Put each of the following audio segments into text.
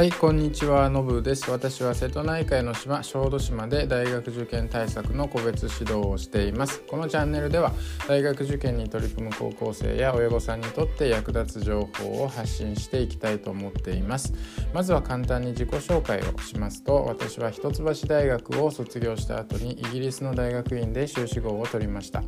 はいこんにちは。のぶです。私は瀬戸内海の島小豆島で大学受験対策の個別指導をしています。このチャンネルでは大学受験に取り組む高校生や親御さんにとって役立つ情報を発信していきたいと思っています。まずは簡単に自己紹介をしますと私は一橋大学を卒業した後にイギリスの大学院で修士号を取りました。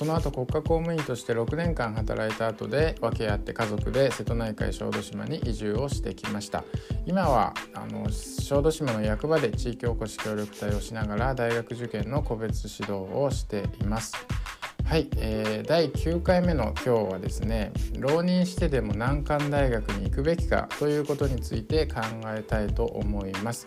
その後国家公務員として6年間働いた後で分け合って家族で瀬戸内海小豆島に移住をしてきました。今はあの小豆島の役場で地域おこし協力隊をしながら大学受験の個別指導をしています。はい、えー、第9回目の今日はですね浪人してでも難関大学に行くべきかということについて考えたいと思います。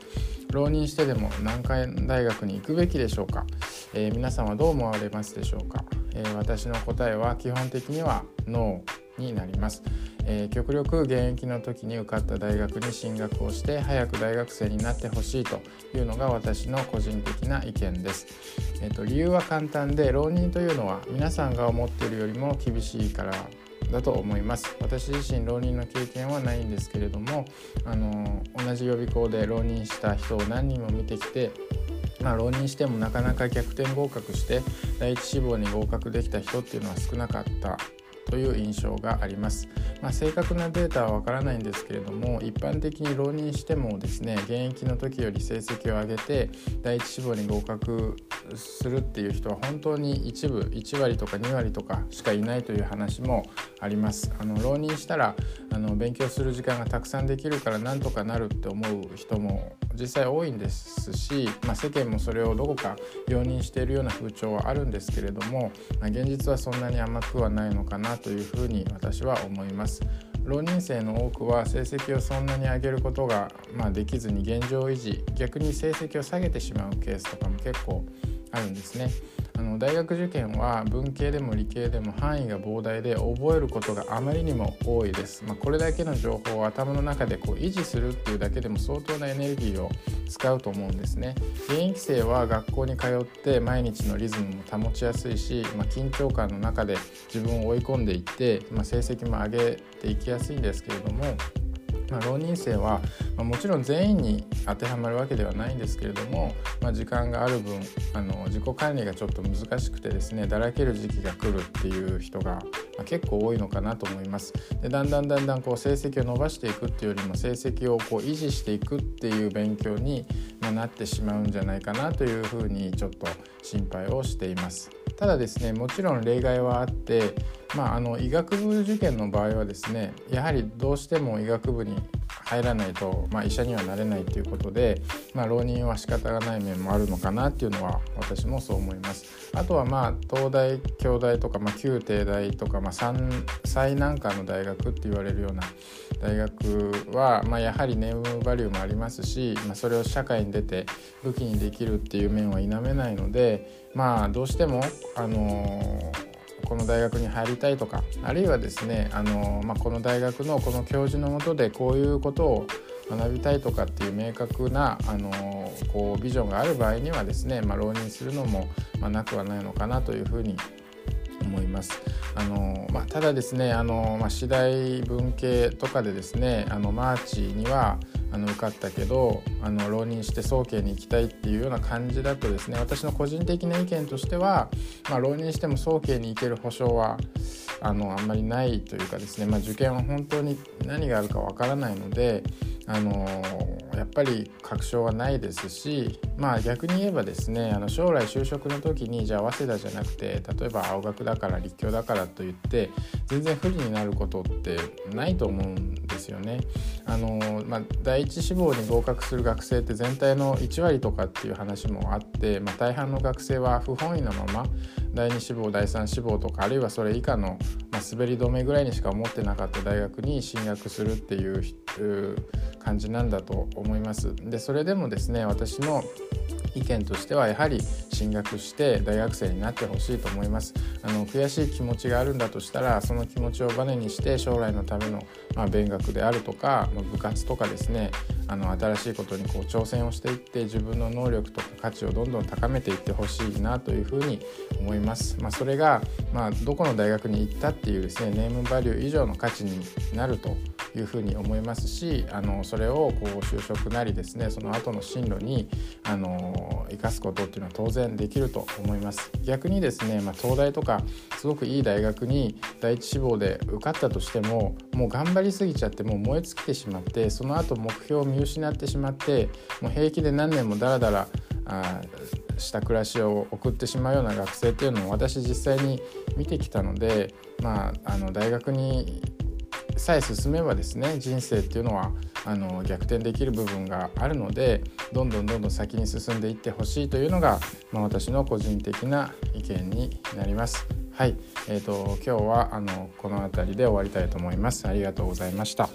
浪人してでも難関大学に行くべきでしょうか、えー、皆さんはどう思われますでしょうか、えー、私の答えは基本的にはノーになります。えー、極力現役の時に受かった大学に進学をして早く大学生になってほしいというのが私の個人的な意見です、えーと、理由は簡単で浪人というのは皆さんが思っているよりも厳しいからだと思います。私自身浪人の経験はないんですけれどもあの同じ予備校で浪人した人を何人も見てきてまあ、浪人してもなかなか逆転合格して第一志望に合格できた人っていうのは少なかったという印象があります、まあ、正確なデータはわからないんですけれども一般的に浪人してもですね現役の時より成績を上げて第一志望に合格するっていう人は本当に一部1割とか2割とかしかいないという話もありますあの浪人したらあの勉強する時間がたくさんできるからなんとかなるって思う人も実際多いんですし、まあ、世間もそれをどこか容認しているような風潮はあるんですけれども、まあ、現実はそんなに甘くはないのかなというふうに私は思います。浪人生の多くは成績をそんなに上げることが、まあ、できずに現状維持逆に成績を下げてしまうケースとかも結構あるんですね。あの大学受験は文系でも理系でも範囲が膨大で覚えることがあまりにも多いです、まあ、これだけの情報を頭の中でこう維持するっていうだけでも相当なエネルギーを使うと思うんですね現役生は学校に通って毎日のリズムも保ちやすいし、まあ、緊張感の中で自分を追い込んでいって、まあ、成績も上げていきやすいんですけれどもまあ、浪人生は、まあ、もちろん全員に当てはまるわけではないんですけれども、まあ、時間がある分あの自己管理がちょっと難しくてですねだらける時期が来るっていう人が、ま、結構多いのかなと思います。でだんだんだんだんこう成績を伸ばしていくっていうよりも成績をこう維持していくっていう勉強に、まなってしまうんじゃないかなというふうにちょっと心配をしています。ただですねもちろん例外はあってまあ、あの医学部受験の場合はですねやはりどうしても医学部に入らないと、まあ、医者にはなれないということで、まあ、浪人は仕方がない面もあるのかなっていうのは私もそう思います。あとはまあ東大京大とか、まあ、旧帝大とか、まあ、最難関の大学って言われるような大学は、まあ、やはりネームバリューもありますし、まあ、それを社会に出て武器にできるっていう面は否めないのでまあどうしてもあのーこの大学に入りたいとかあるいはですねあの、まあ、この大学のこの教授のもとでこういうことを学びたいとかっていう明確なあのこうビジョンがある場合にはですね、まあ、浪人するのも、まあ、なくはないのかなというふうに思います。あのまあ、ただですねあの、まあ、次第文系とかでですねあのマーチにはあの受かったけどあの浪人して早慶に行きたいっていうような感じだとですね私の個人的な意見としては、まあ、浪人しても早慶に行ける保証はあのあんまりないというかですね、まあ、受験は本当に何があるかわからないのであのやっぱり確証はないですしまあ逆に言えばですねあの将来就職の時にじゃあ早稲田じゃなくて例えば青学だから立教だからといって全然不利になることってないと思うんですよね。あのまあ、第一志望に合格する学生って全体の1割とかっていう話もあって、まあ、大半の学生は不本意なまま第2志望第3志望とかあるいはそれ以下の、まあ、滑り止めぐらいにしか思ってなかった大学に進学するっていう感じなんだと思います。でそれでもですね私の意見としてはやはり進学して大学生になってほしいと思いますあの悔しい気持ちがあるんだとしたらその気持ちをバネにして将来のための、まあ、勉学であるとか、まあ、部活とかですねあの新しいことにこう挑戦をしていって自分の能力とか価値をどんどん高めていってほしいなというふうに思います。まあ、それが、まあ、どこの大学に行ったっていうですねネームバリュー以上の価値になるというふうに思いますしあのそれをこう就職なりですねその後の進路にあの生かすことっていうのは当然できると思います。逆にですね、まあ、東大とかすごくいい大学に第一志望で受かったとしてももう頑張りすぎちゃってもう燃え尽きてしまってその後目標を見失ってしまってもう平気で何年もダラダラあした暮らしを送ってしまうような学生っていうのを私実際に見てきたので、まあ、あの大学にさえ進めばですね人生っていうのはあの逆転できる部分があるのでどんどんどんどん先に進んでいってほしいというのが、まあ、私の個人的な意見になります。はい、えーと、今日はあのこの辺りで終わりたいと思います。ありがとうございました。